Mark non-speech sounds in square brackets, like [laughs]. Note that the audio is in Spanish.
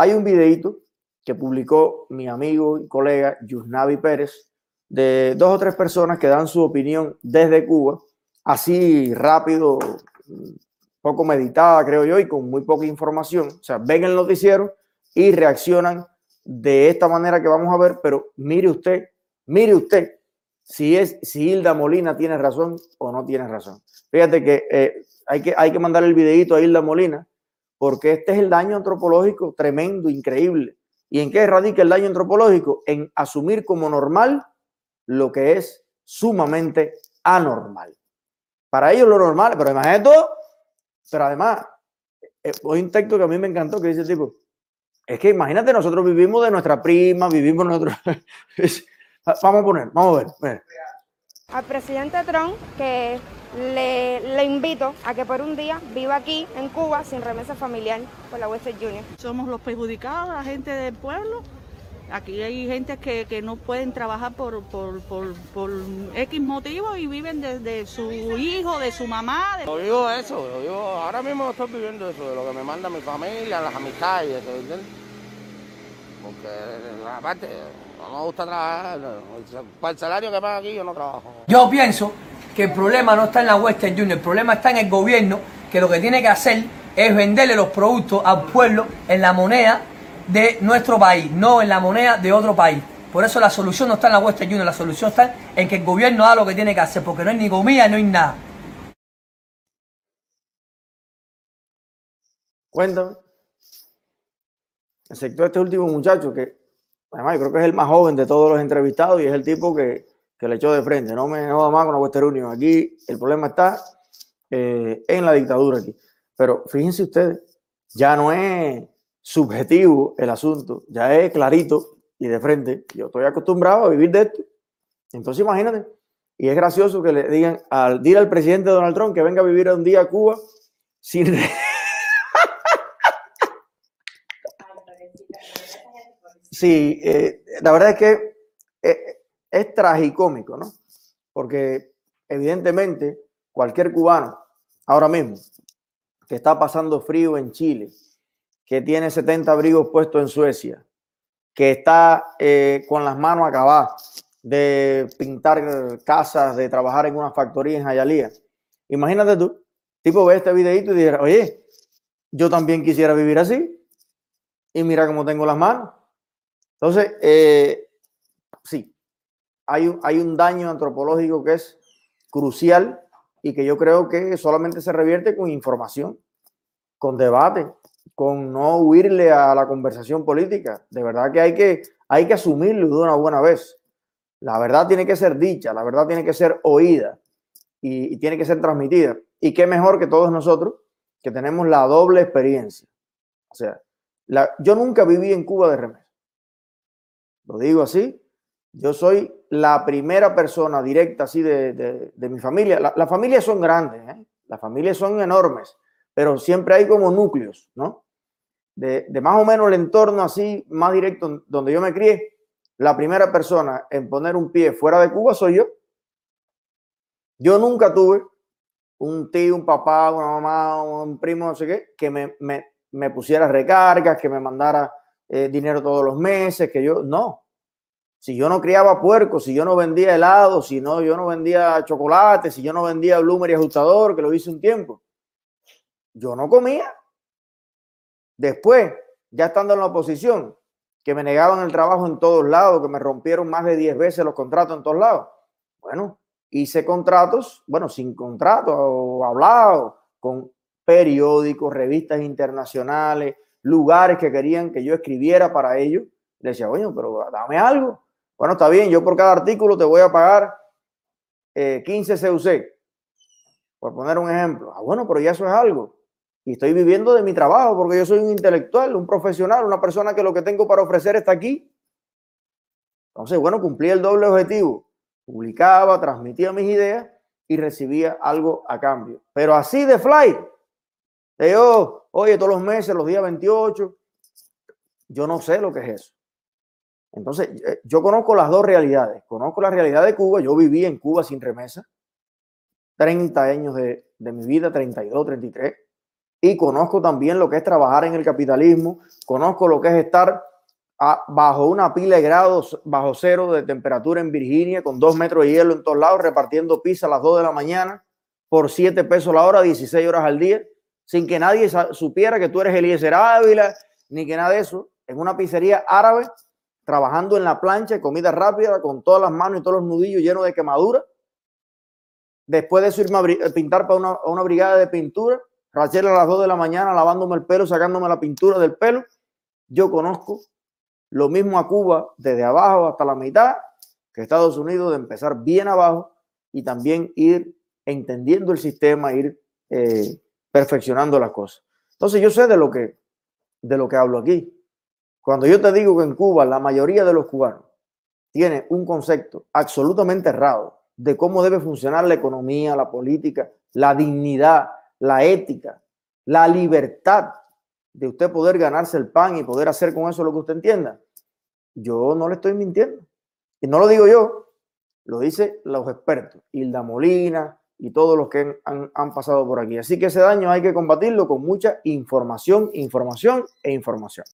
hay un videito que publicó mi amigo y colega Yusnavi Pérez de dos o tres personas que dan su opinión desde Cuba, así rápido, poco meditada, creo yo, y con muy poca información. O sea, ven el noticiero y reaccionan de esta manera que vamos a ver, pero mire usted, mire usted si es si Hilda Molina tiene razón o no tiene razón. Fíjate que, eh, hay, que hay que mandar el videito a Hilda Molina porque este es el daño antropológico tremendo, increíble. ¿Y en qué radica el daño antropológico? En asumir como normal lo que es sumamente anormal. Para ellos lo normal, pero imagínate todo, pero además, eh, hay un texto que a mí me encantó que dice tipo, es que imagínate, nosotros vivimos de nuestra prima, vivimos nosotros. [laughs] vamos a poner, vamos a ver. Al presidente Trump que le, le, invito a que por un día viva aquí en Cuba sin remesa familiar por la Western Junior. Somos los perjudicados, la gente del pueblo. Aquí hay gente que, que no pueden trabajar por, por, por, por, X motivo y viven de, de, su hijo, de su mamá. De... Yo vivo eso, yo vivo, ahora mismo estoy viviendo eso, de lo que me manda mi familia, las amistades, eso, ¿entiendes? Porque aparte, no me gusta trabajar, para el salario que pagan aquí yo no trabajo. Yo pienso que el problema no está en la Western Union, el problema está en el gobierno, que lo que tiene que hacer es venderle los productos al pueblo en la moneda de nuestro país, no en la moneda de otro país. Por eso la solución no está en la Western Union, la solución está en que el gobierno haga lo que tiene que hacer, porque no hay ni comida, no hay nada. Cuéntame. Excepto este último muchacho que, además, yo creo que es el más joven de todos los entrevistados y es el tipo que, que le echó de frente. No me joda más con la Western Union. Aquí el problema está eh, en la dictadura aquí. Pero fíjense ustedes, ya no es subjetivo el asunto, ya es clarito y de frente. Yo estoy acostumbrado a vivir de esto. Entonces imagínate. Y es gracioso que le digan al dir al presidente Donald Trump que venga a vivir un día a Cuba sin... sí, eh, la verdad es que eh, es tragicómico, ¿no? Porque evidentemente cualquier cubano ahora mismo que está pasando frío en Chile, que tiene 70 abrigos puestos en Suecia, que está eh, con las manos acabadas de pintar casas, de trabajar en una factoría en Jayalía. Imagínate tú, tipo ve este videito y dirá, oye, yo también quisiera vivir así. Y mira cómo tengo las manos. Entonces, eh, sí, hay un, hay un daño antropológico que es crucial y que yo creo que solamente se revierte con información, con debate, con no huirle a la conversación política. De verdad que hay que, hay que asumirlo de una buena vez. La verdad tiene que ser dicha, la verdad tiene que ser oída y, tiene que ser transmitida. Y qué mejor que todos nosotros que tenemos la doble experiencia. O sea, yo nunca viví en Cuba de remesa. Lo digo así. Yo soy la primera persona directa así de, de, mi familia. Las la familias son grandes, ¿eh? las familias son enormes, pero siempre hay como núcleos, ¿no? De, de, más o menos el entorno así, más directo donde yo me crié, la primera persona en poner un pie fuera de Cuba soy yo. Yo nunca tuve un tío, un papá, una mamá, un primo, no sé qué, que me, me, me pusiera recargas, que me mandara eh, dinero todos los meses, que yo, no. Si yo no criaba puerco, si yo no vendía helado, si no, yo no vendía chocolate, si yo no vendía bloomer y ajustador, que lo hice un tiempo, yo no comía. Después, ya estando en la oposición, que me negaban el trabajo en todos lados, que me rompieron más de 10 veces los contratos en todos lados. Bueno, hice contratos, bueno, sin contrato, hablado con periódicos, revistas internacionales, lugares que querían que yo escribiera para ellos. Le decía, bueno, pero dame algo. Bueno, está bien, yo por cada artículo te voy a pagar eh, 15 CUC, por poner un ejemplo. Ah, bueno, pero ya eso es algo. Y estoy viviendo de mi trabajo porque yo soy un intelectual, un profesional, una persona que lo que tengo para ofrecer está aquí. Entonces, bueno, cumplí el doble objetivo. Publicaba, transmitía mis ideas y recibía algo a cambio. Pero así de fly. Yo, oye, todos los meses, los días 28, yo no sé lo que es eso. Entonces, eh, yo conozco las dos realidades. Conozco la realidad de Cuba. Yo viví en Cuba sin remesa. 30 años de, de mi vida, 32, 33. y conozco también lo que es trabajar en el capitalismo, conozco lo que es estar bajo una pila de grados, bajo cero de temperatura en Virginia, con dos metros de hielo en todos lados, repartiendo pizza a las 2 de la mañana por 7 pesos la hora, 16 horas al día, sin que nadie supiera que tú eres Eliezer Ávila, ni que nada de eso, en una pizzería árabe, trabajando en la plancha, comida rápida, con todas las manos y todos los nudillos llenos de quemadura. Después de eso irme a pintar para una, una brigada de pintura, Rachel a las 2 de la mañana lavándome el pelo, sacándome la pintura del pelo. Yo conozco lo mismo a Cuba desde abajo hasta la mitad que Estados Unidos de empezar bien abajo y también ir entendiendo el sistema, ir eh, perfeccionando las cosas. Entonces yo sé de lo que de lo que hablo aquí. Cuando yo te digo que en Cuba la mayoría de los cubanos tiene un concepto absolutamente errado de cómo debe funcionar la economía, la política, la dignidad, la ética, la libertad de usted poder ganarse el pan y poder hacer con eso lo que usted entienda. Yo no le estoy mintiendo. Y no lo digo yo, lo dicen los expertos, Hilda Molina y todos los que han, han pasado por aquí. Así que ese daño hay que combatirlo con mucha información, información e información.